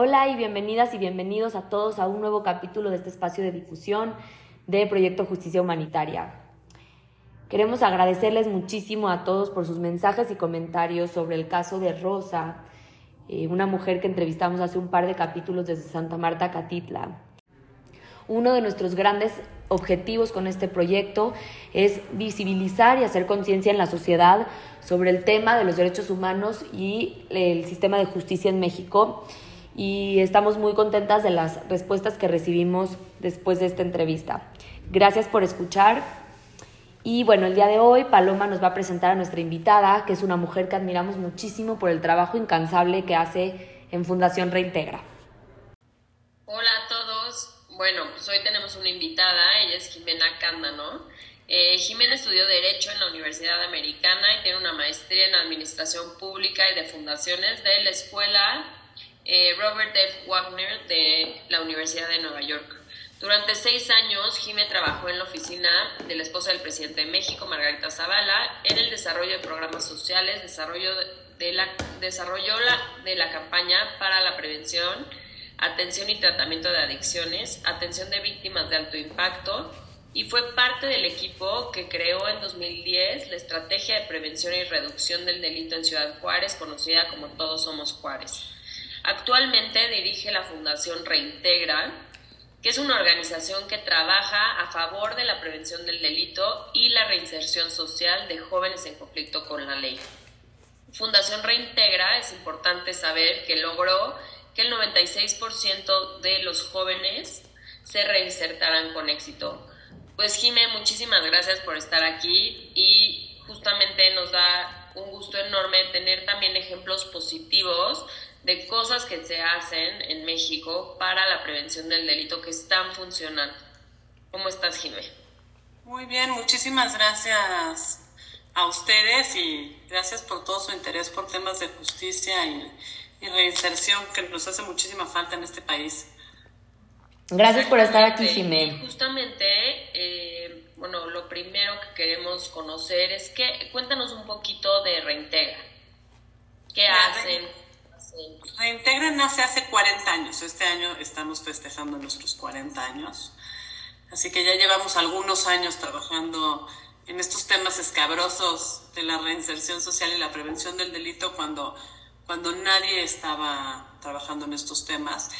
Hola y bienvenidas y bienvenidos a todos a un nuevo capítulo de este espacio de difusión de Proyecto Justicia Humanitaria. Queremos agradecerles muchísimo a todos por sus mensajes y comentarios sobre el caso de Rosa, eh, una mujer que entrevistamos hace un par de capítulos desde Santa Marta, Catitla. Uno de nuestros grandes objetivos con este proyecto es visibilizar y hacer conciencia en la sociedad sobre el tema de los derechos humanos y el sistema de justicia en México y estamos muy contentas de las respuestas que recibimos después de esta entrevista. Gracias por escuchar. Y bueno, el día de hoy Paloma nos va a presentar a nuestra invitada, que es una mujer que admiramos muchísimo por el trabajo incansable que hace en Fundación Reintegra. Hola a todos. Bueno, pues hoy tenemos una invitada, ella es Jimena Cándano. Eh, Jimena estudió Derecho en la Universidad Americana y tiene una maestría en Administración Pública y de Fundaciones de la Escuela eh, Robert F. Wagner de la Universidad de Nueva York. Durante seis años, Jimé trabajó en la oficina de la esposa del presidente de México, Margarita Zavala, en el desarrollo de programas sociales, desarrollo de la, desarrollo de la campaña para la prevención, atención y tratamiento de adicciones, atención de víctimas de alto impacto, y fue parte del equipo que creó en 2010 la Estrategia de Prevención y Reducción del Delito en Ciudad Juárez, conocida como Todos Somos Juárez. Actualmente dirige la Fundación Reintegra, que es una organización que trabaja a favor de la prevención del delito y la reinserción social de jóvenes en conflicto con la ley. Fundación Reintegra es importante saber que logró que el 96% de los jóvenes se reinsertaran con éxito. Pues Jime, muchísimas gracias por estar aquí y justamente nos da un gusto enorme tener también ejemplos positivos de cosas que se hacen en México para la prevención del delito que están funcionando. ¿Cómo estás, Jimé? Muy bien, muchísimas gracias a ustedes y gracias por todo su interés por temas de justicia y, reinserción que nos hace muchísima falta en este país. Gracias por estar aquí, Jimé. Justamente, eh, bueno, lo primero que queremos conocer es que cuéntanos un poquito de Reintegra. ¿Qué hacen? Reintegra nace hace 40 años. Este año estamos festejando nuestros 40 años. Así que ya llevamos algunos años trabajando en estos temas escabrosos de la reinserción social y la prevención del delito cuando, cuando nadie estaba trabajando en estos temas.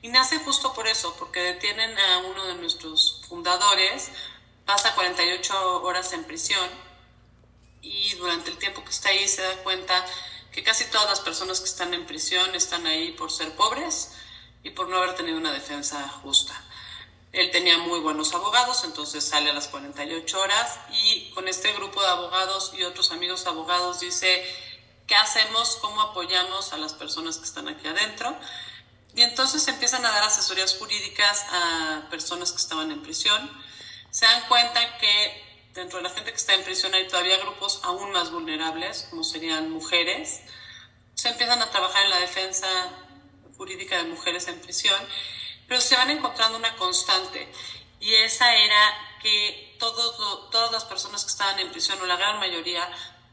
Y nace justo por eso, porque detienen a uno de nuestros fundadores, pasa 48 horas en prisión y durante el tiempo que está ahí se da cuenta que casi todas las personas que están en prisión están ahí por ser pobres y por no haber tenido una defensa justa. Él tenía muy buenos abogados, entonces sale a las 48 horas y con este grupo de abogados y otros amigos abogados dice, ¿qué hacemos? ¿Cómo apoyamos a las personas que están aquí adentro? Y entonces empiezan a dar asesorías jurídicas a personas que estaban en prisión. Se dan cuenta que dentro de la gente que está en prisión hay todavía grupos aún más vulnerables, como serían mujeres. Se empiezan a trabajar en la defensa jurídica de mujeres en prisión, pero se van encontrando una constante y esa era que todos, todas las personas que estaban en prisión, o la gran mayoría,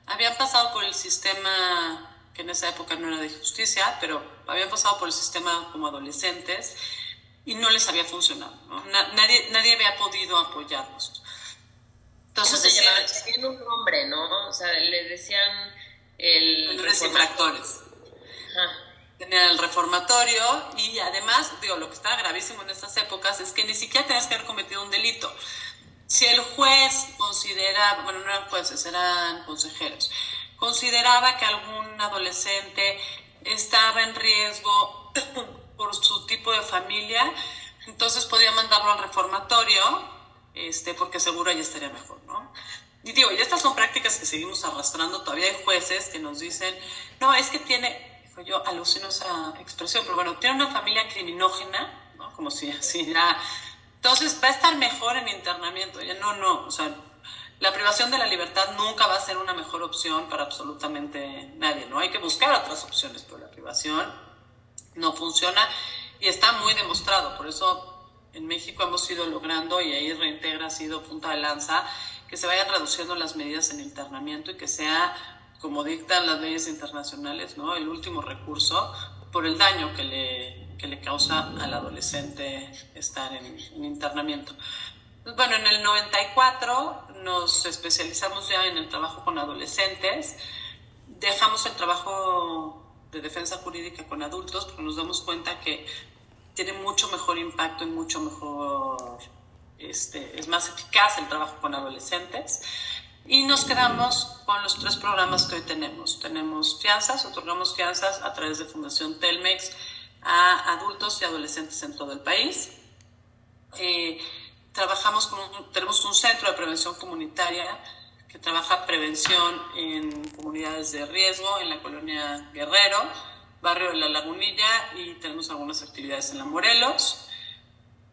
habían pasado por el sistema, que en esa época no era de justicia, pero habían pasado por el sistema como adolescentes y no les había funcionado. Nadie, nadie había podido apoyarlos. Entonces se llamaba, tenían un nombre, ¿no? O sea, le decían el... Los. Tenían el reformatorio y además, digo, lo que estaba gravísimo en estas épocas es que ni siquiera tenías que haber cometido un delito. Si el juez consideraba, bueno, no eran jueces, eran consejeros, consideraba que algún adolescente estaba en riesgo por su tipo de familia, entonces podía mandarlo al reformatorio este, porque seguro ya estaría mejor, ¿no? Y digo, y estas son prácticas que seguimos arrastrando, todavía hay jueces que nos dicen, no, es que tiene, yo alucino esa expresión, pero bueno, tiene una familia criminógena, ¿no? Como si así ya Entonces, va a estar mejor en internamiento. No, no, o sea, la privación de la libertad nunca va a ser una mejor opción para absolutamente nadie, ¿no? Hay que buscar otras opciones, pero la privación no funciona y está muy demostrado. Por eso en México hemos ido logrando, y ahí Reintegra ha sido punta de lanza, que se vayan reduciendo las medidas en internamiento y que sea, como dictan las leyes internacionales, ¿no? el último recurso por el daño que le, que le causa al adolescente estar en, en internamiento. Bueno, en el 94 nos especializamos ya en el trabajo con adolescentes. Dejamos el trabajo de defensa jurídica con adultos porque nos damos cuenta que tiene mucho mejor impacto y mucho mejor, este, es más eficaz el trabajo con adolescentes. Y nos quedamos con los tres programas que hoy tenemos. Tenemos fianzas, otorgamos fianzas a través de Fundación Telmex a adultos y adolescentes en todo el país. Eh, trabajamos con tenemos un centro de prevención comunitaria que trabaja prevención en comunidades de riesgo en la colonia Guerrero, barrio de la Lagunilla y tenemos algunas actividades en la Morelos.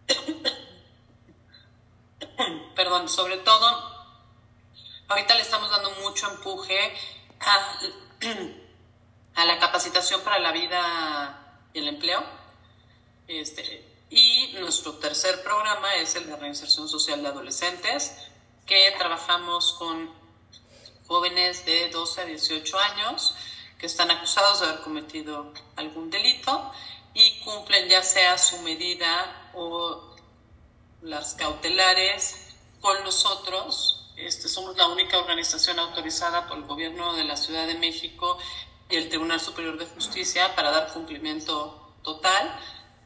Perdón, sobre todo, ahorita le estamos dando mucho empuje a, la capacitación para la vida y el empleo. Este, y nuestro tercer programa es el de reinserción social de adolescentes, que trabajamos con jóvenes de 12 a 18 años que están acusados de haber cometido algún delito y cumplen ya sea su medida o las cautelares con nosotros. Este, somos la única organización autorizada por el gobierno de la Ciudad de México y el Tribunal Superior de Justicia para dar cumplimiento total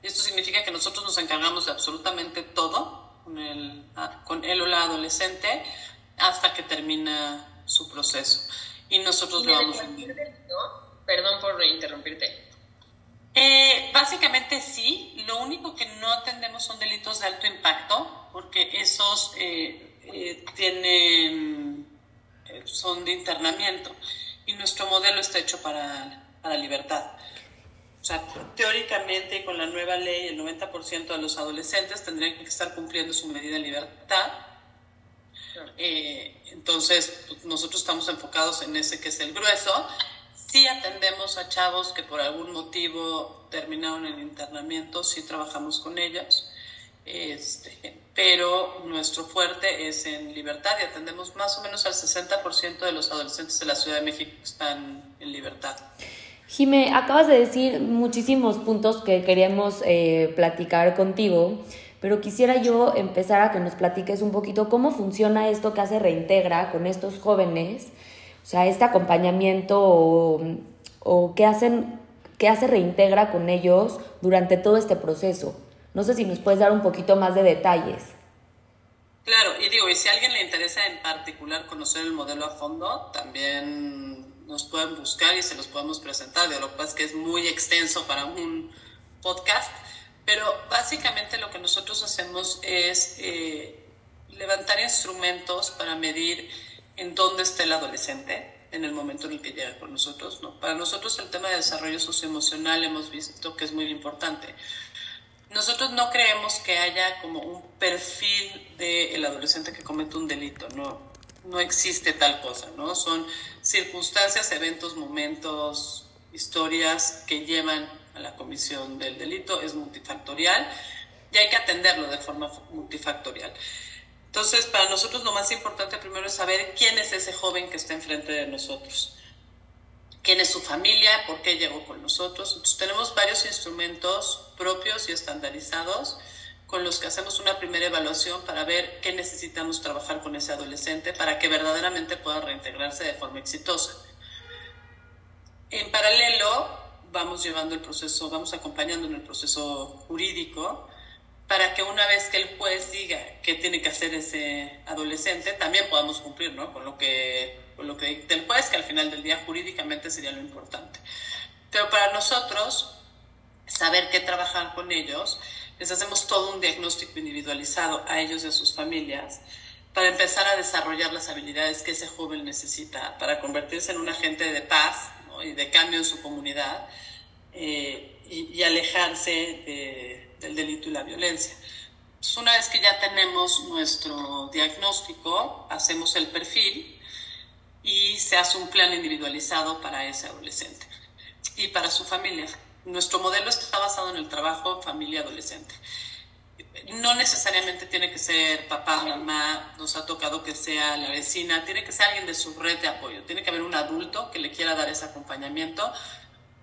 esto significa que nosotros nos encargamos de absolutamente todo con, el, con o la adolescente hasta que termina su proceso. Y nosotros lo vamos... Perdón por interrumpirte. Eh, básicamente sí, lo único que no atendemos son delitos de alto impacto, porque esos eh, eh, tienen, son de internamiento y nuestro modelo está hecho para, para libertad. O sea, teóricamente con la nueva ley, el 90% de los adolescentes tendrían que estar cumpliendo su medida de libertad. Eh, entonces, nosotros estamos enfocados en ese que es el grueso. Sí atendemos a chavos que por algún motivo terminaron el internamiento, sí trabajamos con ellos, este, pero nuestro fuerte es en libertad y atendemos más o menos al 60% de los adolescentes de la Ciudad de México que están en libertad. Jime, acabas de decir muchísimos puntos que queríamos eh, platicar contigo, pero quisiera yo empezar a que nos platiques un poquito cómo funciona esto que hace Reintegra con estos jóvenes, o sea, este acompañamiento o, qué, hacen, qué hace Reintegra con ellos durante todo este proceso. No sé si nos puedes dar un poquito más de detalles. Claro, y digo, y si a alguien le interesa en particular conocer el modelo a fondo, también nos pueden buscar y se los podemos presentar. De lo que pasa es que es muy extenso para un podcast, pero básicamente lo que nosotros hacemos es eh, levantar instrumentos para medir en dónde está el adolescente en el momento en el que llega con nosotros. ¿no? Para nosotros el tema de desarrollo socioemocional hemos visto que es muy importante. Nosotros no creemos que haya como un perfil del adolescente que comete un delito, no, no existe tal cosa, ¿no? Son circunstancias, eventos, momentos, historias que llevan a la comisión del delito, es multifactorial y hay que atenderlo de forma multifactorial. Entonces, para nosotros lo más importante primero es saber quién es ese joven que está enfrente de nosotros, quién es su familia, por qué llegó con nosotros. Entonces, tenemos varios instrumentos propios y estandarizados con los que hacemos una primera evaluación para ver qué necesitamos trabajar con ese adolescente para que verdaderamente pueda reintegrarse de forma exitosa. En paralelo, vamos llevando el proceso, vamos acompañando en el proceso jurídico para que una vez que el juez diga qué tiene que hacer ese adolescente, también podamos cumplir ¿no? con lo que con lo que dicta el juez, que al final del día jurídicamente sería lo importante. Pero para nosotros, saber qué trabajar con ellos les hacemos todo un diagnóstico individualizado a ellos y a sus familias para empezar a desarrollar las habilidades que ese joven necesita para convertirse en un agente de paz y de cambio en su comunidad eh, y, alejarse del delito y la violencia. una vez que ya tenemos nuestro diagnóstico, hacemos el perfil y se hace un plan individualizado para ese adolescente y para su familia. Nuestro modelo está basado en el trabajo familia-adolescente. No necesariamente tiene que ser papá, mamá, nos ha tocado que sea la vecina, tiene que ser alguien de su red de apoyo, tiene que haber un adulto que le quiera dar ese acompañamiento,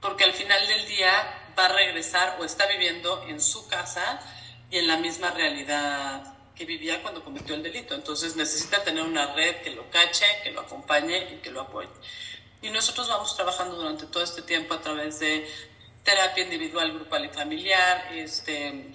porque al final del día va a regresar o está viviendo en su casa y en la misma realidad que vivía cuando cometió el delito. Entonces necesita tener una red que lo cache, que lo acompañe y que lo apoye. Y nosotros vamos trabajando durante todo este tiempo a través de terapia individual, grupal y familiar. Este,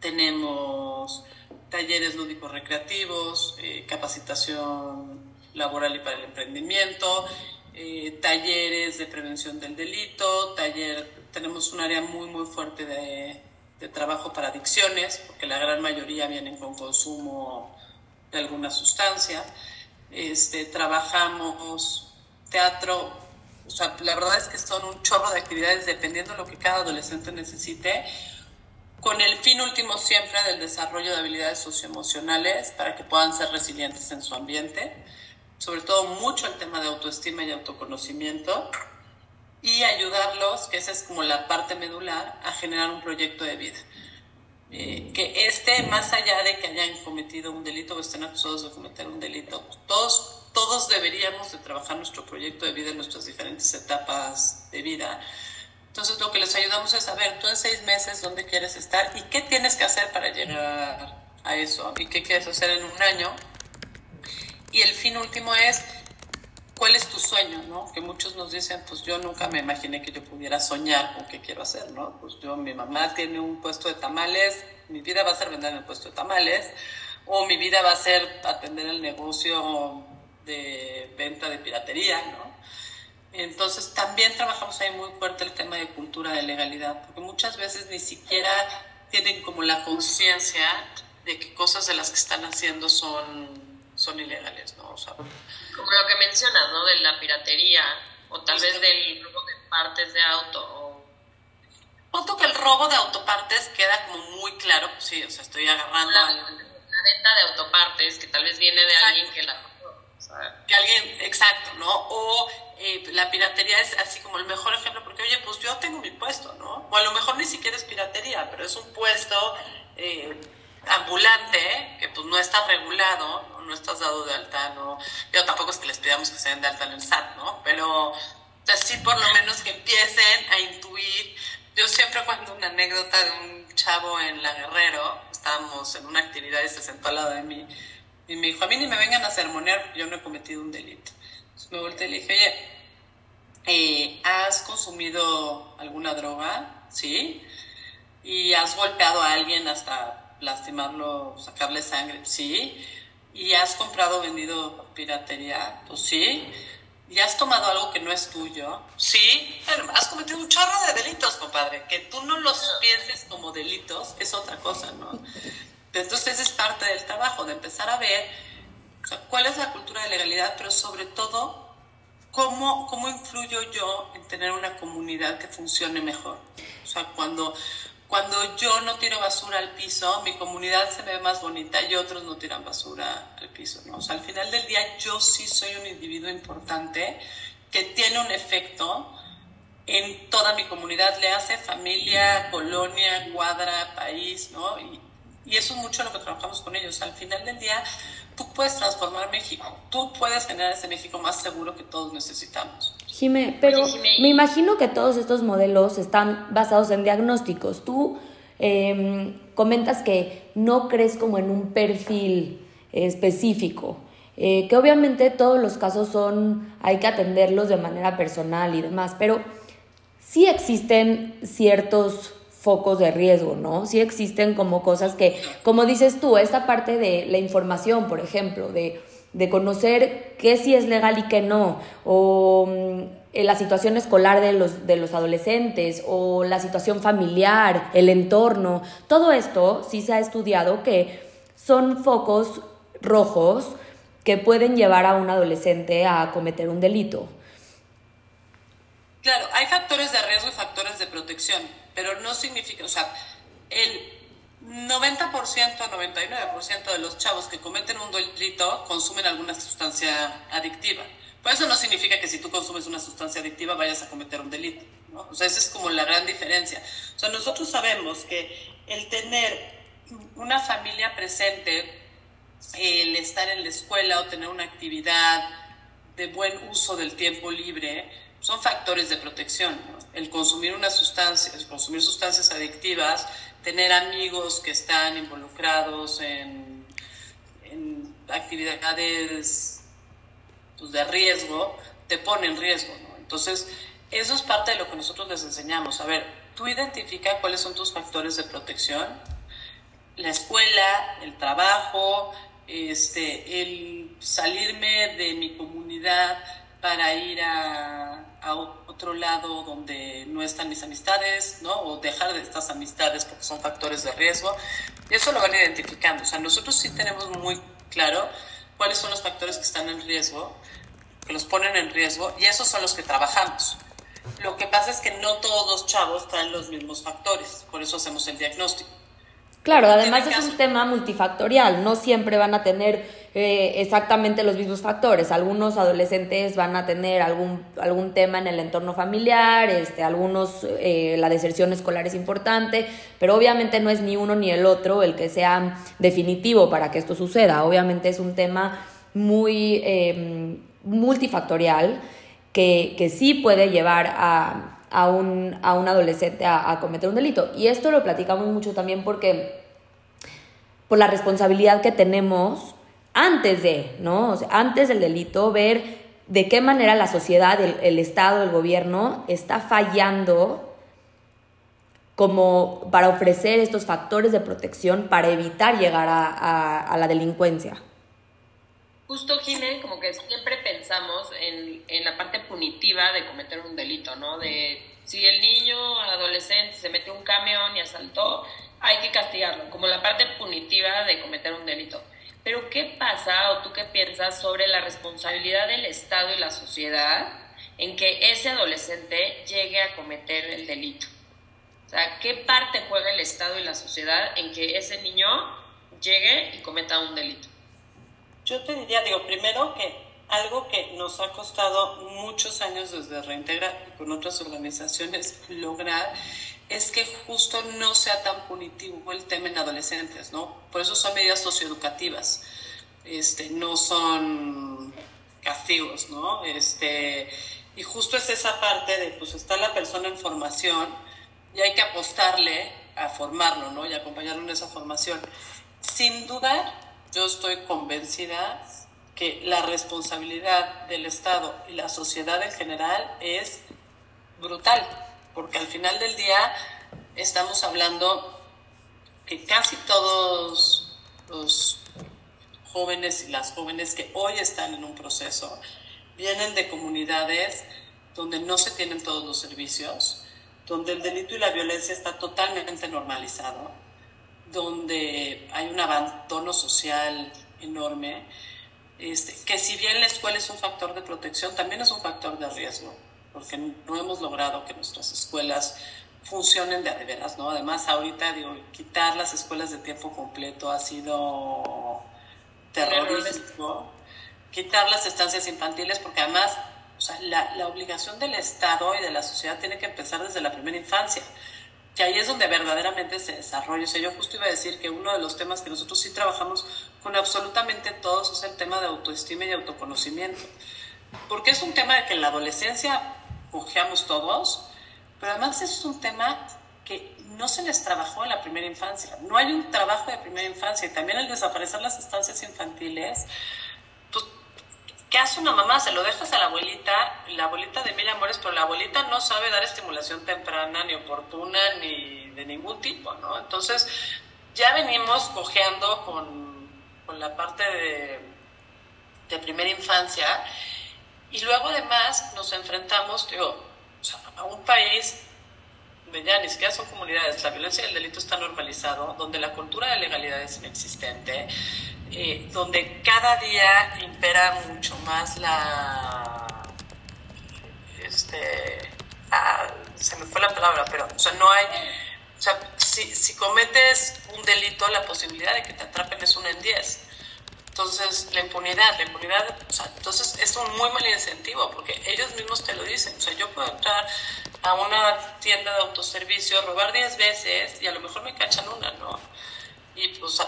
tenemos talleres lúdicos recreativos, eh, capacitación laboral y para el emprendimiento, eh, talleres de prevención del delito, taller, tenemos un área muy, muy fuerte de de trabajo para adicciones, porque la gran mayoría vienen con consumo de alguna sustancia. Este, trabajamos teatro, o sea, la verdad es que son un chorro de actividades dependiendo de lo que cada adolescente necesite, con el fin último siempre del desarrollo de habilidades socioemocionales para que puedan ser resilientes en su ambiente, sobre todo mucho el tema de autoestima y autoconocimiento y ayudarlos, que esa es como la parte medular, a generar un proyecto de vida. Eh, que este, más allá de que hayan cometido un delito o estén acusados de cometer un delito, todos, todos deberíamos de trabajar nuestro proyecto de vida en nuestras diferentes etapas de vida. Entonces lo que les ayudamos es saber, tú en seis meses, dónde quieres estar y qué tienes que hacer para llegar a eso y qué quieres hacer en un año. Y el fin último es ¿cuál es tu sueño? ¿no? Que muchos nos dicen, pues yo nunca me imaginé que yo pudiera soñar con qué quiero hacer, ¿no? Pues yo, mi mamá tiene un puesto de tamales, mi vida va a ser vender en el puesto de tamales, o mi vida va a ser atender el negocio de venta de piratería, ¿no? Entonces también trabajamos ahí muy fuerte el tema de cultura de legalidad, porque muchas veces ni siquiera tienen como la conciencia de que cosas de las que están haciendo son, son ilegales, ¿no? O sea, como lo que mencionas, ¿no? De la piratería o tal vez del robo de partes de auto. O... que el robo de autopartes queda como muy claro, pues sí, o sea, estoy agarrando... La, la venta de autopartes que tal vez viene de alguien que la... que alguien, exacto, ¿no? O eh, la piratería es así como el mejor ejemplo, porque oye, pues yo tengo mi puesto, ¿no? O a lo mejor ni siquiera es piratería, pero es un puesto eh, ambulante que pues no está regulado, no estás dado de alta, no, yo tampoco es que les pidamos que se den de alta en el SAT, ¿no? Pero así por lo menos que empiecen a intuir. Yo siempre cuento una anécdota de un chavo en La Guerrero, estábamos en una actividad y se sentó al lado de mí y me dijo, a mí ni me vengan a sermonear, yo no he cometido un delito. Entonces me volteé y le dije, oye, eh, ¿has consumido alguna droga? Sí. ¿Y has golpeado a alguien hasta lastimarlo, sacarle sangre? Sí y has comprado o vendido piratería, pues sí. ¿Y has tomado algo que no es tuyo? Sí, has cometido un chorro de delitos, compadre. Que tú no los pienses como delitos es otra cosa, ¿no? Entonces es parte del trabajo, de empezar a ver cuál es la cultura de legalidad, pero sobre todo, cómo, cómo influyo yo en tener una comunidad que funcione mejor. O sea, cuando cuando yo no tiro basura al piso, mi comunidad se ve más bonita y otros no tiran basura al piso, ¿no? O sea, al final del día yo sí soy un individuo importante que tiene un efecto en toda mi comunidad, le hace familia, colonia, cuadra, país, ¿no? Y, y eso es mucho lo que trabajamos con ellos. Al final del día, tú puedes transformar México, tú puedes generar ese México más seguro que todos necesitamos. Jime, pero me imagino que todos estos modelos están basados en diagnósticos. Tú em, comentas que no crees como en un perfil específico, eh, que obviamente todos los casos son, hay que atenderlos de manera personal y demás, pero sí existen ciertos focos de riesgo, ¿no? Sí existen como cosas que, como dices tú, esta parte de la información, por ejemplo, de de conocer qué sí es legal y qué no, o mm, la situación escolar de los, de los adolescentes, o la situación familiar, el entorno, todo esto sí se ha estudiado que son focos rojos que pueden llevar a un adolescente a cometer un delito. Claro, hay factores de riesgo y factores de protección, pero no significa, o sea, el 90%, 99% de los chavos que cometen un delito consumen alguna sustancia adictiva. Por eso no significa que si tú consumes una sustancia adictiva vayas a cometer un delito. ¿no? O sea, esa es como la gran diferencia. O sea, nosotros sabemos que el tener una familia presente, el estar en la escuela o tener una actividad de buen uso del tiempo libre, son factores de protección. El consumir una sustancia, consumir sustancias adictivas, tener amigos que están involucrados en, en actividades pues, de riesgo, te pone en riesgo. ¿no? Entonces, eso es parte de lo que nosotros les enseñamos. A ver, tú identifica cuáles son tus factores de protección. La escuela, el trabajo, este, el salirme de mi comunidad para ir a, a, otro lado donde no están mis amistades, ¿no? O dejar de estas amistades porque son factores de riesgo. Eso lo van identificando. O sea, nosotros sí tenemos muy claro cuáles son los factores que están en riesgo, que los ponen en riesgo, y esos son los que trabajamos. Lo que pasa es que no todos los chavos traen los mismos factores, por eso hacemos el diagnóstico. Claro, además es un tema multifactorial, no siempre van a tener eh, exactamente los mismos factores. Algunos adolescentes van a tener algún, algún tema en el entorno familiar, este, algunos eh, la deserción escolar es importante, pero obviamente no es ni uno ni el otro el que sea definitivo para que esto suceda. Obviamente es un tema muy eh, multifactorial que, que sí puede llevar a a un, a un adolescente a, cometer un delito. Y esto lo platicamos mucho también porque por la responsabilidad que tenemos antes de, ¿no? O sea, antes del delito, ver de qué manera la sociedad, el, el, Estado, el gobierno está fallando como para ofrecer estos factores de protección para evitar llegar a, la delincuencia justo, Gine, como que siempre pensamos en, la parte punitiva de cometer un delito, ¿no? De si el niño, adolescente, se mete un camión y asaltó, hay que castigarlo, como la parte punitiva de cometer un delito. Pero ¿qué pasa o tú qué piensas sobre la responsabilidad del Estado y la sociedad en que ese adolescente llegue a cometer el delito? O sea, ¿qué parte juega el Estado y la sociedad en que ese niño llegue y cometa un delito? Yo te diría, digo, primero que algo que nos ha costado muchos años desde Reintegra con otras organizaciones lograr es que justo no sea tan punitivo el tema en adolescentes, ¿no? Por eso son medidas socioeducativas, este, no son castigos, ¿no? Este, y justo es esa parte de, pues está la persona en formación y hay que apostarle a formarlo, ¿no? Y acompañarlo en esa formación. Sin duda, yo estoy convencida que la responsabilidad del Estado y la sociedad en general es brutal, porque al final del día estamos hablando que casi todos los jóvenes y las jóvenes que hoy están en un proceso vienen de comunidades donde no se tienen todos los servicios, donde el delito y la violencia está totalmente normalizado, donde hay un abandono social enorme, este, que si bien la escuela es un factor de protección, también es un factor de riesgo, porque no hemos logrado que nuestras escuelas funcionen de veras, ¿no? Además, ahorita, digo, quitar las escuelas de tiempo completo ha sido terrorífico. Quitar las estancias infantiles, porque además, o sea, la, la obligación del Estado y de la sociedad tiene que empezar desde la primera infancia que ahí es donde verdaderamente se desarrolla. O sea, yo justo iba a decir que uno de los temas que nosotros sí trabajamos con absolutamente todos es el tema de autoestima y autoconocimiento. Porque es un tema de que en la adolescencia cojeamos todos, pero además es un tema que no se les trabajó en la primera infancia. No hay un trabajo de primera infancia y también el desaparecer las estancias infantiles ¿Qué hace una mamá? Se lo dejas a la abuelita, la abuelita de mil amores, pero la abuelita no sabe dar estimulación temprana, ni oportuna, ni de ningún tipo, ¿no? Entonces, ya venimos cojeando con, con la parte de, de, primera infancia y luego además nos enfrentamos, digo, a un país donde ya ni siquiera son comunidades, la violencia y el delito está normalizado, donde la cultura de legalidad es inexistente, eh, donde cada día impera mucho más la... Este, ah, se me fue la palabra, pero o sea, no hay O sea, si, si cometes un delito, la posibilidad de que te atrapen es una en 10. Entonces, la impunidad, la impunidad, o sea, entonces es un muy mal incentivo porque ellos mismos te lo dicen. O sea, yo puedo entrar a una tienda de autoservicio, robar 10 veces y a lo mejor me cachan una, ¿no? Y pues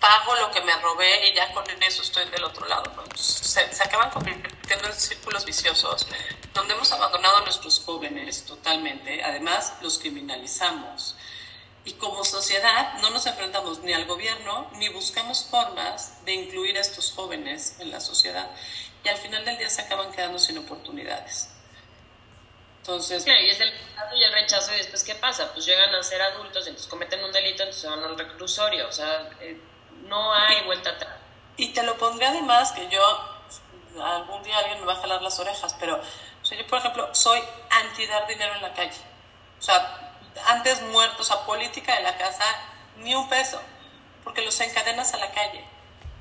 pago lo que me robé y ya con eso estoy del otro lado. Se, se, acaban convirtiendo en círculos viciosos donde hemos abandonado a nuestros jóvenes totalmente. Además, los criminalizamos. Y como sociedad no nos enfrentamos ni al gobierno ni buscamos formas de incluir a estos jóvenes en la sociedad. Y al final del día se acaban quedando sin oportunidades. Entonces... y es el y el rechazo y después ¿qué pasa? Pues llegan a ser adultos, entonces cometen un delito, entonces van al reclusorio. O sea, eh, no hay vuelta atrás. Y te lo pondré además que yo, algún día alguien me va a jalar las orejas, pero yo por ejemplo soy anti dar dinero en la calle. O sea, antes muertos a política de la casa, ni un peso, porque los encadenas a la calle.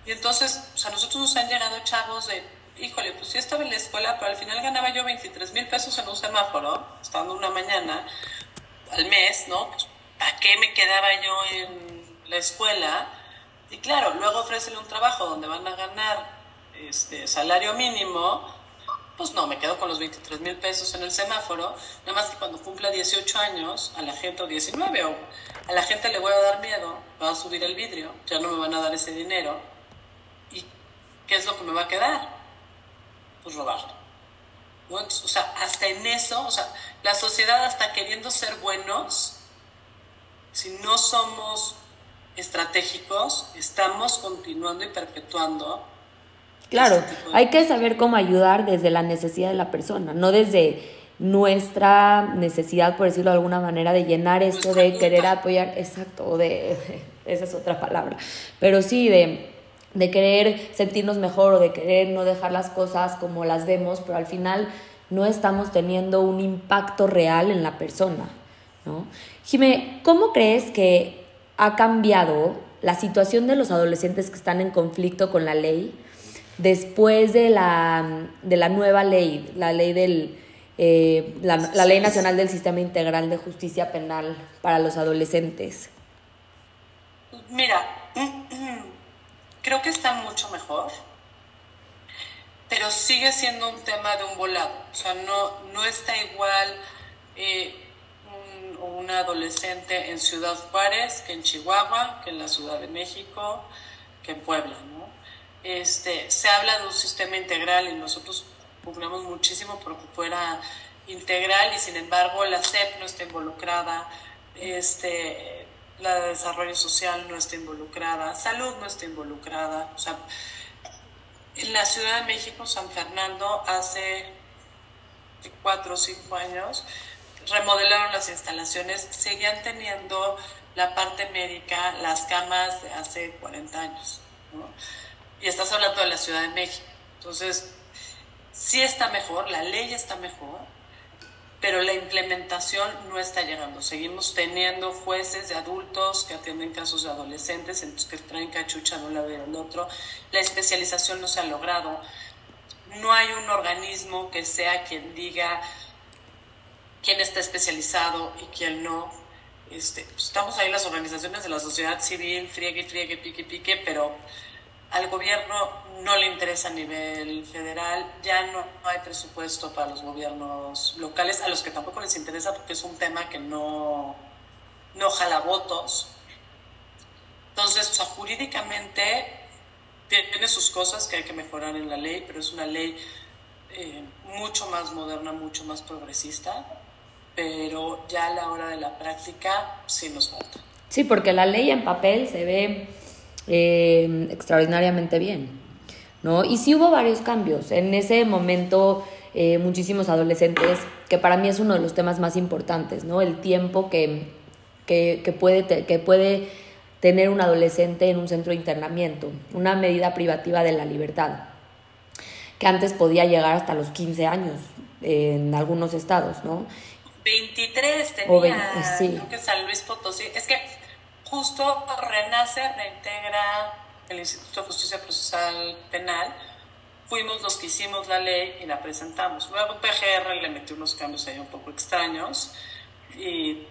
Y entonces, o sea, nosotros nos han llegado chavos de, híjole, pues sí estaba en la escuela, pero al final ganaba yo 23 mil pesos en un semáforo, estando una mañana al mes, ¿no? Pues, ¿para qué me quedaba yo en la escuela? Y claro, luego ofrecen un trabajo donde van a ganar este, salario mínimo, pues no, me quedo con los 23 mil pesos en el semáforo, nada más que cuando cumpla 18 años, a la gente, o 19, o a la gente le voy a dar miedo, va a subir el vidrio, ya no me van a dar ese dinero, ¿y qué es lo que me va a quedar? Pues robar. O sea, hasta en eso, la sociedad hasta queriendo ser buenos, si no somos estratégicos, estamos continuando y perpetuando. Claro, hay que saber cómo ayudar desde la necesidad de la persona, no desde nuestra necesidad, por decirlo de alguna manera, de llenar esto de querer apoyar, exacto, o de, esa es otra palabra, pero sí de, de querer sentirnos mejor o de querer no dejar las cosas como las vemos, pero al final no estamos teniendo un impacto real en la persona, ¿no? Jimé, ¿cómo crees que ha cambiado la situación de los adolescentes que están en conflicto con la ley después de la, de la nueva ley, la ley del... Eh, la, Ley Nacional del Sistema Integral de Justicia Penal para los Adolescentes? Mira, creo que está mucho mejor, pero sigue siendo un tema de un volado. O sea, no, no está igual eh, un adolescente en Ciudad Juárez que en Chihuahua, que en la Ciudad de México, que en Puebla, ¿no? Este, se habla de un sistema integral y nosotros pugnamos muchísimo porque fuera integral y sin embargo la SEP no está involucrada, este, la de desarrollo social no está involucrada, salud no está involucrada. En la Ciudad de México, San Fernando, hace cuatro o cinco años, remodelaron las instalaciones, seguían teniendo la parte médica, las camas de hace 40 años. Y estás hablando de la Ciudad de México. Entonces, sí está mejor, la ley está mejor, pero la implementación no está llegando. Seguimos teniendo jueces de adultos que atienden casos de adolescentes, entonces que traen cachucha de un lado y del otro. La especialización no se ha logrado. No hay un organismo que sea quien diga quién está especializado y quién no. Este, pues, estamos ahí las organizaciones de la sociedad civil, friegue, friegue, pique, pique, pero al gobierno no le interesa a nivel federal, ya no hay presupuesto para los gobiernos locales, a los que tampoco les interesa porque es un tema que no, no jala votos. Entonces, o sea, jurídicamente tiene sus cosas que hay que mejorar en la ley, pero es una ley eh, mucho más moderna, mucho más progresista pero ya a la hora de la práctica sí nos falta. Sí, porque la ley en papel se ve eh, extraordinariamente bien, ¿no? Y sí hubo varios cambios. En ese momento, eh, muchísimos adolescentes, que para mí es uno de los temas más importantes, ¿no? El tiempo que, que, que puede, que puede tener un adolescente en un centro de internamiento, una medida privativa de la libertad, que antes podía llegar hasta los 15 años en algunos estados, ¿no? 23 tenía, creo que San Luis Potosí. Es que justo renace, reintegra el Instituto de Justicia Procesal Penal. Fuimos los que hicimos la ley y la presentamos. Luego PGR le metió unos cambios ahí un poco extraños y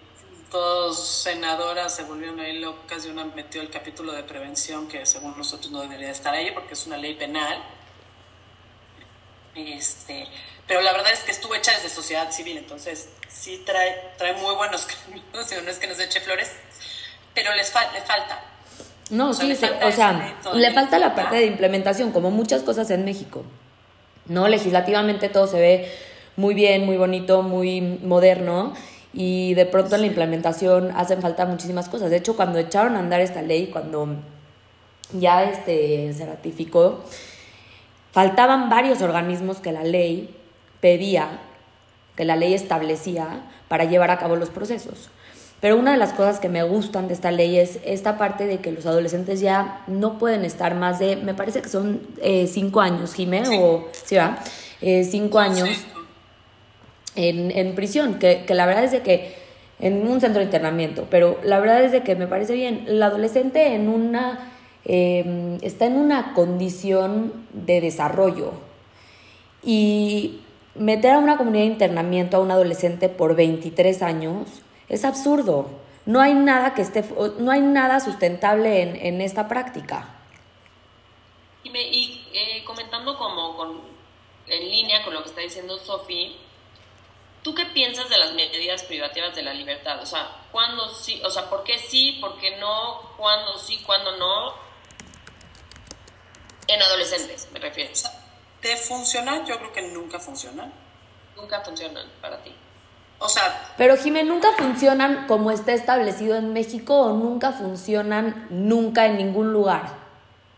dos senadoras se volvieron ahí locas y una metió el capítulo de prevención que según nosotros no debería estar ahí porque es una ley penal. Este, pero la verdad es que estuvo hecha desde sociedad civil, entonces sí trae, trae muy buenos caminos, no es que nos eche flores, pero les le falta. No, sí, o sea, le falta la parte de implementación, como muchas cosas en México. ¿No? Legislativamente todo se ve muy bien, muy bonito, muy moderno y de pronto en la implementación hacen falta muchísimas cosas. De hecho, cuando echaron a andar esta ley, cuando ya este, se ratificó, faltaban varios organismos que la ley pedía, que la ley establecía para llevar a cabo los procesos. Pero una de las cosas que me gustan de esta ley es esta parte de que los adolescentes ya no pueden estar más de, me parece que son eh, cinco años, Jiménez, o, ¿sí va? Eh, cinco años en, en prisión, que, que, la verdad es de que en un centro de internamiento, pero la verdad es de que me parece bien, el adolescente en una, em, está en una condición de desarrollo. Y meter a una comunidad de internamiento a un adolescente por 23 años es absurdo. No hay nada que esté, no hay nada sustentable en, en esta práctica. Y, me, y eh, comentando como con, en línea con lo que está diciendo Sofi, ¿Tú qué piensas de las medidas privativas de la libertad? O sea, ¿cuándo sí? O sea, ¿por qué sí? ¿Por qué no? ¿Cuándo sí? ¿Cuándo no? En adolescentes, me refiero. O sea, ¿Te funcionan? Yo creo que nunca funcionan. Nunca funcionan para ti. O sea... Pero Jimé, ¿nunca funcionan como está establecido en México o nunca funcionan nunca en ningún lugar?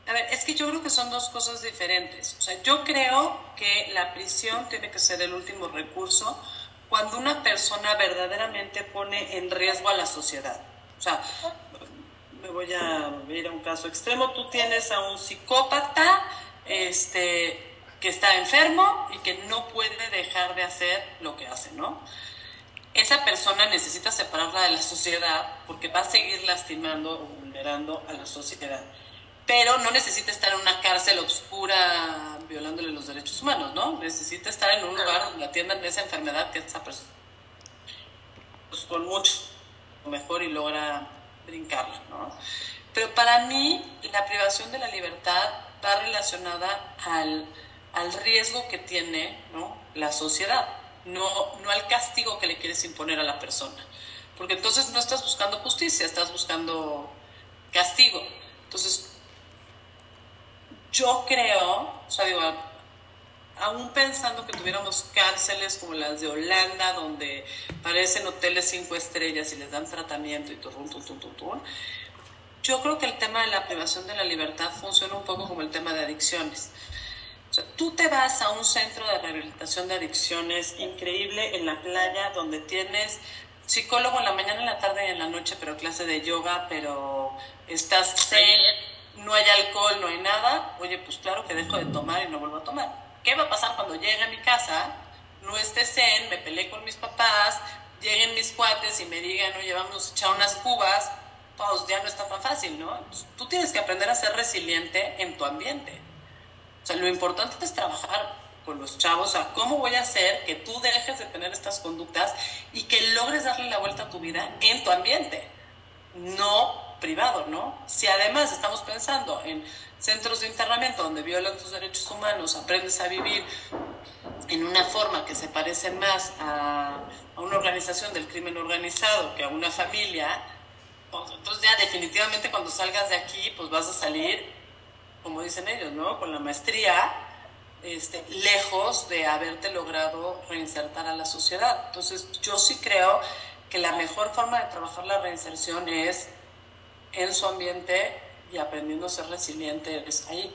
A ver, es que yo creo que son dos cosas diferentes. O sea, yo creo que la prisión tiene que ser el último recurso cuando una persona verdaderamente pone en riesgo a la sociedad. O sea, me voy a ir a un caso extremo, tú tienes a un psicópata este, que está enfermo y que no puede dejar de hacer lo que hace, ¿no? Esa persona necesita separarla de la sociedad porque va a seguir lastimando o vulnerando a la sociedad pero no necesita estar en una cárcel oscura violándole los derechos humanos, ¿no? Necesita estar en un lugar donde atiendan esa enfermedad que esa persona pues, con mucho mejor y logra brincarla, ¿no? Pero para mí la privación de la libertad va relacionada al, al riesgo que tiene ¿no? la sociedad, no, no al castigo que le quieres imponer a la persona. Porque entonces no estás buscando justicia, estás buscando castigo. Entonces, yo creo, o sea, digo, aún pensando que tuviéramos cárceles como las de Holanda, donde parecen hoteles cinco estrellas y les dan tratamiento y todo, yo creo que el tema de la privación de la libertad funciona un poco como el tema de adicciones. O sea, tú te vas a un centro de rehabilitación de adicciones increíble en la playa, donde tienes psicólogo en la mañana, en la tarde y en la noche, pero clase de yoga, pero estás no hay alcohol, no hay nada, oye, pues claro que dejo de tomar y no vuelvo a tomar. ¿Qué va a pasar cuando llegue a mi casa, no esté zen, me peleé con mis papás, lleguen mis cuates y me digan, oye, vamos a echar unas cubas? Pues ya no está tan fácil, ¿no? Tú tienes que aprender a ser resiliente en tu ambiente. O sea, lo importante es trabajar con los chavos a cómo voy a hacer que tú dejes de tener estas conductas y que logres darle la vuelta a tu vida en tu ambiente. No privado, ¿no? Si además estamos pensando en centros de internamiento donde violan tus derechos humanos, aprendes a vivir en una forma que se parece más a, una organización del crimen organizado que a una familia, pues, entonces ya definitivamente cuando salgas de aquí, pues vas a salir, como dicen ellos, ¿no? Con la maestría, este, lejos de haberte logrado reinsertar a la sociedad. Entonces yo sí creo que la mejor forma de trabajar la reinserción es en su ambiente y aprendiendo a ser resiliente ahí.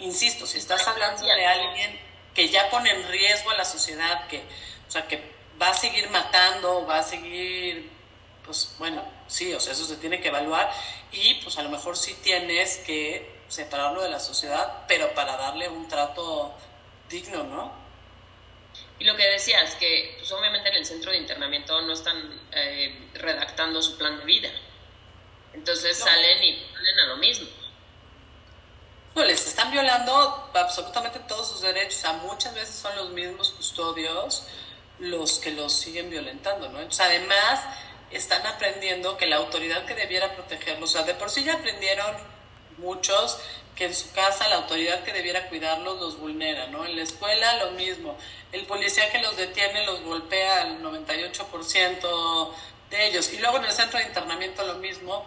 Insisto, si estás hablando de alguien que ya pone en riesgo a la sociedad, que, o sea, que va a seguir matando, va a seguir, pues bueno, sí, o sea, eso se tiene que evaluar y pues a lo mejor sí tienes que separarlo de la sociedad, pero para darle un trato digno, ¿no? Y lo que decías, que pues obviamente en el centro de internamiento no están eh, redactando su plan de vida. Entonces salen y salen a lo mismo. No, les están violando absolutamente todos sus derechos. O muchas veces son los mismos custodios los que los siguen violentando, ¿no? Entonces, además, están aprendiendo que la autoridad que debiera protegerlos, o sea, de por sí ya aprendieron muchos que en su casa la autoridad que debiera cuidarlos los vulnera, ¿no? En la escuela lo mismo. El policía que los detiene los golpea al 98% de ellos. Y luego en el centro de internamiento lo mismo.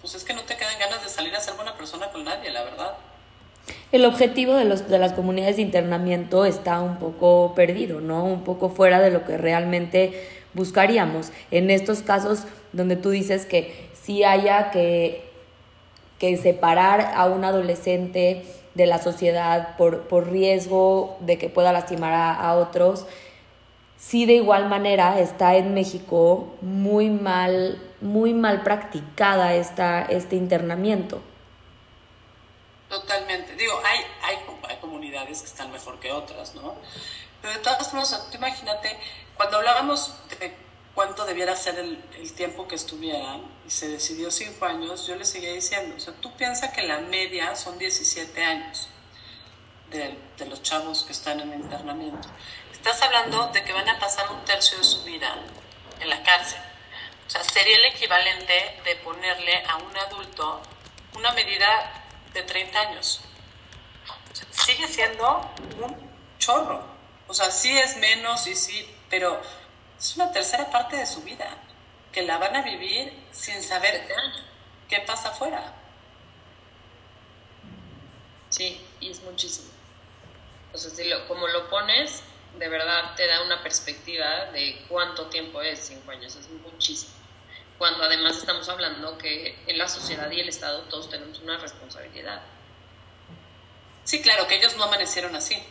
Pues es que no te quedan ganas de salir a ser buena persona con nadie, la verdad. El objetivo de, los, de las comunidades de internamiento está un poco perdido, ¿no? Un poco fuera de lo que realmente buscaríamos. En estos casos donde tú dices que sí haya que que separar a un adolescente de la sociedad por, por riesgo de que pueda lastimar a, otros, sí de igual manera está en México muy mal, muy mal practicada esta, este internamiento. Totalmente. Digo, hay, hay, hay, comunidades que están mejor que otras, ¿no? Pero de todas formas, imagínate, cuando hablábamos de cuánto debiera ser el, tiempo que estuvieran y se decidió cinco años, yo le seguía diciendo, o sea, tú piensas que la media son 17 años de, de, los chavos que están en internamiento. Estás hablando de que van a pasar un tercio de su vida en la cárcel. O sea, sería el equivalente de ponerle a un adulto una medida de 30 años. O sea, sigue siendo un chorro. O sea, sí es menos y sí, pero es una tercera parte de su vida que la van a vivir sin saber qué pasa afuera. Sí, y es muchísimo. O sea, si lo, como lo pones, de verdad te da una perspectiva de cuánto tiempo es, cinco años, es muchísimo. Cuando además estamos hablando que en la sociedad y el Estado todos tenemos una responsabilidad. Sí, claro, que ellos no amanecieron así.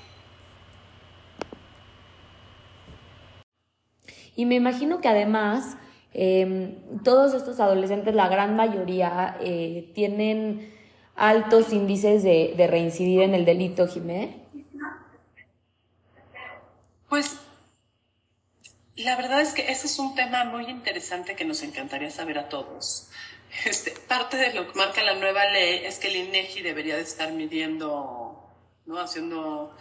Y me imagino que además em, todos estos adolescentes, la gran mayoría, eh, tienen altos índices de, reincidir en el delito, Jimé. Pues la verdad es que ese es un tema muy interesante que nos encantaría saber a todos. Este, parte de lo que marca la nueva ley es que el INEGI debería de estar midiendo, ¿no? haciendo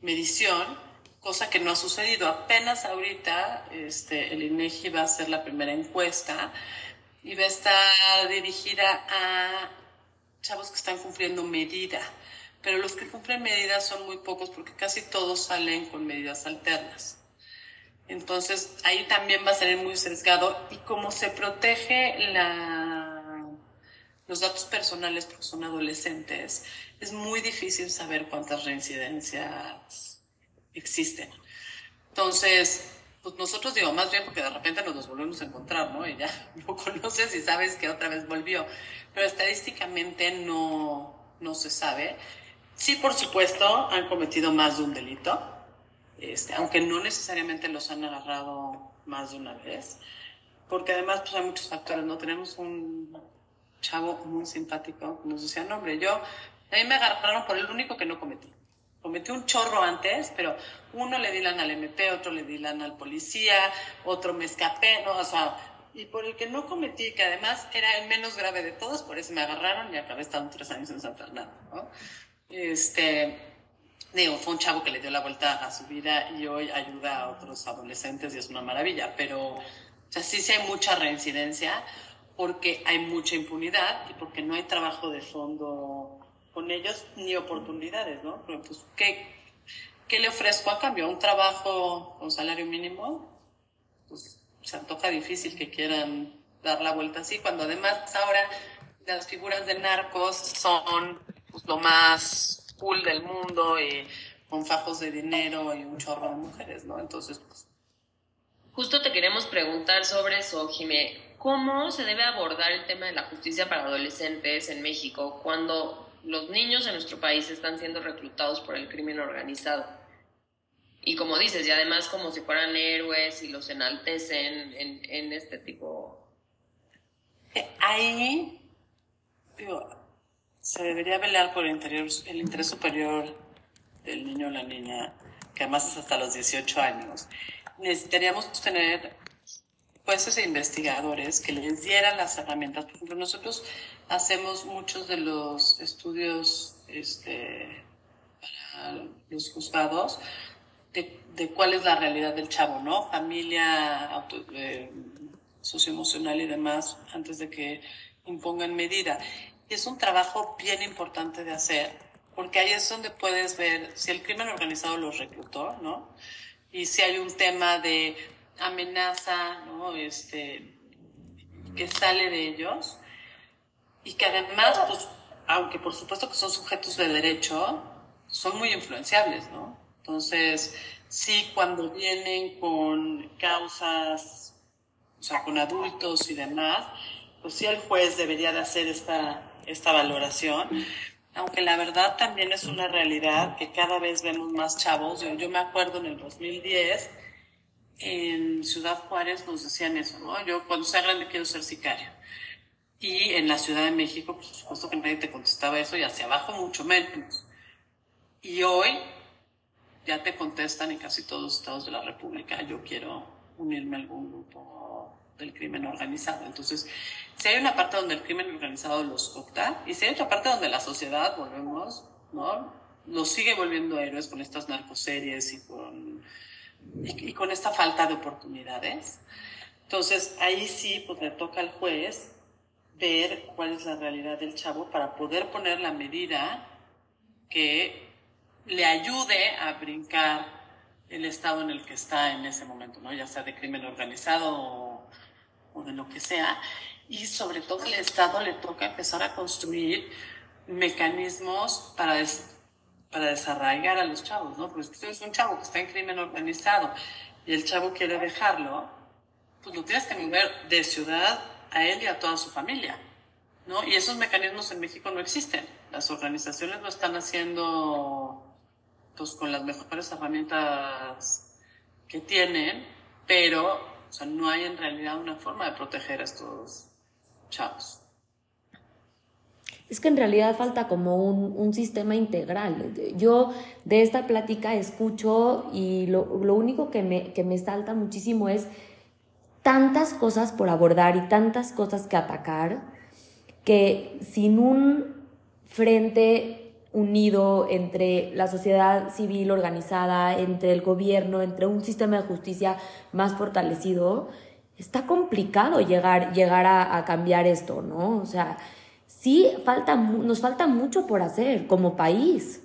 medición cosa que no ha sucedido. Apenas ahorita este, el INEGI va a hacer la primera encuesta y va a estar dirigida a chavos que están cumpliendo medida, pero los que cumplen medidas son muy pocos porque casi todos salen con medidas alternas. Entonces ahí también va a ser muy sesgado y como se protege la, los datos personales porque son adolescentes, es muy difícil saber cuántas reincidencias existen. Entonces, pues nosotros digo, más bien porque de repente nos los volvemos a encontrar, ¿no? Y ya lo conoces y sabes que otra vez volvió. Pero estadísticamente no, no se sabe. Sí, por supuesto, han cometido más de un delito, este, aunque no necesariamente los han agarrado más de una vez, porque además pues, hay muchos factores, ¿no? Tenemos un chavo muy simpático que nos decía, no, hombre, yo, a mí me agarraron por el único que no cometí cometí un chorro antes, pero uno le di lana al MP, otro le di lana al policía, otro me escapé, ¿no? O sea, y por el que no cometí, que además era el menos grave de todos, por eso me agarraron y acabé estando tres años en San Fernando, ¿no? Este, digo, fue un chavo que le dio la vuelta a su vida y hoy ayuda a otros adolescentes y es una maravilla, pero, o sea, sí, sí hay mucha reincidencia porque hay mucha impunidad y porque no hay trabajo de fondo con ellos ni oportunidades, ¿no? pues, ¿qué, ¿qué le ofrezco a cambio? ¿Un trabajo con salario mínimo? Pues se antoja difícil que quieran dar la vuelta así, cuando además ahora las figuras de narcos son pues, lo más cool del mundo y con fajos de dinero y un chorro de mujeres, ¿no? Entonces, pues... Justo te queremos preguntar sobre eso, Jimé. ¿Cómo se debe abordar el tema de la justicia para adolescentes en México cuando los niños en nuestro país están siendo reclutados por el crimen organizado. Y como dices, y además como si fueran héroes y los enaltecen en, este tipo. Ahí, digo, se debería velar por el, el interés superior del niño o la niña, que además es hasta los 18 años. Necesitaríamos tener jueces e investigadores que les dieran las herramientas. Por ejemplo, nosotros hacemos muchos de los estudios este, para los juzgados de, de, cuál es la realidad del chavo, ¿no? Familia, auto, eh, socioemocional y demás antes de que impongan medida. Y es un trabajo bien importante de hacer, porque ahí es donde puedes ver si el crimen organizado los reclutó, ¿no? Y si hay un tema de amenaza, ¿no? Este, que sale de ellos y que además, pues, aunque por supuesto que son sujetos de derecho, son muy influenciables, ¿no? Entonces, sí, cuando vienen con causas, o sea, con adultos y demás, pues sí el juez debería de hacer esta, esta valoración, aunque la verdad también es una realidad que cada vez vemos más chavos. Yo, me acuerdo en el 2010, en Ciudad Juárez nos decían eso, ¿no? Yo cuando sea grande quiero ser sicario. Y en la Ciudad de México, por supuesto que nadie te contestaba eso y hacia abajo mucho menos. Y hoy ya te contestan en casi todos los estados de la República, yo quiero unirme a algún grupo del crimen organizado. Entonces, si hay una parte donde el crimen organizado los opta y si hay otra parte donde la sociedad, volvemos, ¿no? Los sigue volviendo héroes con estas narcoseries y con, y, y con esta falta de oportunidades. Entonces, ahí sí, pues le toca al juez ver cuál es la realidad del chavo para poder poner la medida que le ayude a brincar el estado en el que está en ese momento, ¿no? ya sea de crimen organizado o, o de lo que sea. Y sobre todo al Estado le toca empezar a construir mecanismos para, des, para desarraigar a los chavos, ¿no? Porque si es un chavo que está en crimen organizado y el chavo quiere dejarlo, pues lo tienes que mover de ciudad a él y a toda su familia, ¿no? Y esos mecanismos en México no existen. Las organizaciones lo están haciendo pues con las mejores herramientas que tienen, pero no hay en realidad una forma de proteger a estos chavos. Es que en realidad falta como un, sistema integral. Yo de esta plática escucho y lo, lo único que me, que me salta muchísimo es tantas cosas por abordar y tantas cosas que atacar que sin un frente unido entre la sociedad civil organizada, entre el gobierno, entre un sistema de justicia más fortalecido, está complicado llegar, llegar a, cambiar esto, ¿no? O sea, sí falta, nos falta mucho por hacer como país.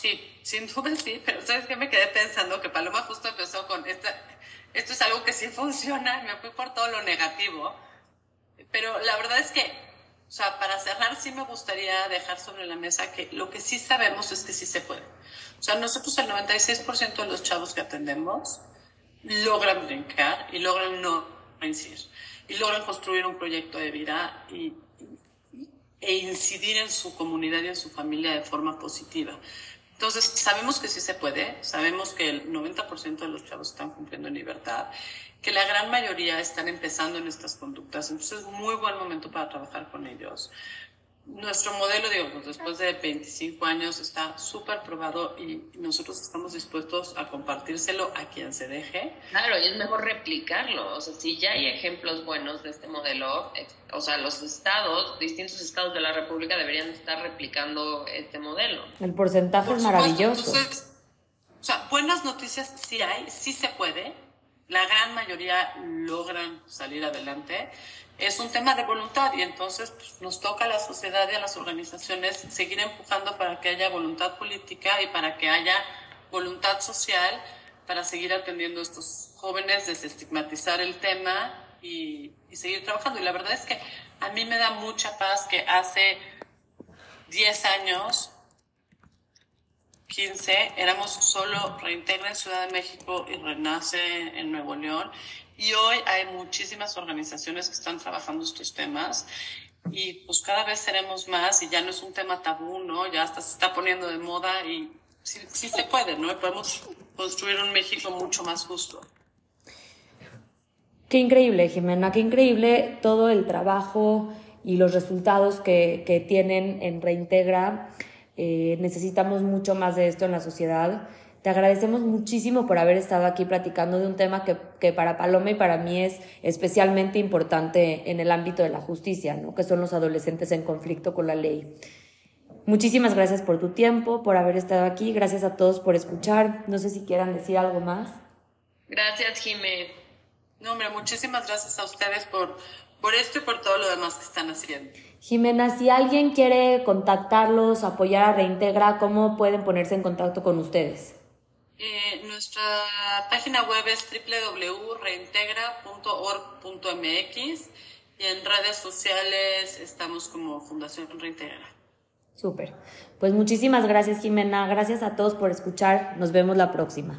Sí, sin duda sí, pero ¿sabes qué? Me quedé pensando que Paloma justo empezó con esta, esto es algo que sí funciona, me fui por todo lo negativo, pero la verdad es que o sea, para cerrar, sí me gustaría dejar sobre la mesa que lo que sí sabemos es que sí se puede. O sea, nosotros el 96% de los chavos que atendemos logran brincar y logran no incidir. Y logran construir un proyecto de vida y, e incidir en su comunidad y en su familia de forma positiva. Entonces, sabemos que sí se puede, sabemos que el 90% de los chavos están cumpliendo en libertad que la gran mayoría están empezando en estas conductas. Entonces es muy buen momento para trabajar con ellos. Nuestro modelo, digamos, después de 25 años está súper probado y nosotros estamos dispuestos a compartírselo a quien se deje. Claro, y es mejor replicarlo. O sea, si ya hay ejemplos buenos de este modelo, o sea, los estados, distintos estados de la República deberían estar replicando este modelo. El porcentaje Por es supuesto, maravilloso. entonces, o sea, buenas noticias sí hay, sí se puede. La gran mayoría logran salir adelante. Es un tema de voluntad y entonces pues, nos toca a la sociedad y a las organizaciones seguir empujando para que haya voluntad política y para que haya voluntad social para seguir atendiendo a estos jóvenes, desestigmatizar el tema y, y seguir trabajando. Y la verdad es que a mí me da mucha paz que hace 10 años 15 éramos solo Reintegra en Ciudad de México y Renace en Nuevo León. Y hoy hay muchísimas organizaciones que están trabajando estos temas y pues cada vez seremos más y ya no es un tema tabú, ¿no? Ya hasta se está poniendo de moda y sí, sí se puede, ¿no? Podemos construir un México mucho más justo. Qué increíble, Jimena, qué increíble todo el trabajo y los resultados que, que tienen en Reintegra. Eh, necesitamos mucho más de esto en la sociedad. Te agradecemos muchísimo por haber estado aquí platicando de un tema que, que, para Paloma y para mí es especialmente importante en el ámbito de la justicia, ¿no? que son los adolescentes en conflicto con la ley. Muchísimas gracias por tu tiempo, por haber estado aquí. Gracias a todos por escuchar. No sé si quieran decir algo más. Gracias, Jimé. No, hombre, muchísimas gracias a ustedes por, por esto y por todo lo demás que están haciendo. Jimena, si alguien quiere contactarlos, apoyar a Reintegra, ¿cómo pueden ponerse en contacto con ustedes? Eh, nuestra página web es www.reintegra.org.mx y en redes sociales estamos como Fundación Reintegra. Súper. Pues muchísimas gracias, Jimena. Gracias a todos por escuchar. Nos vemos la próxima.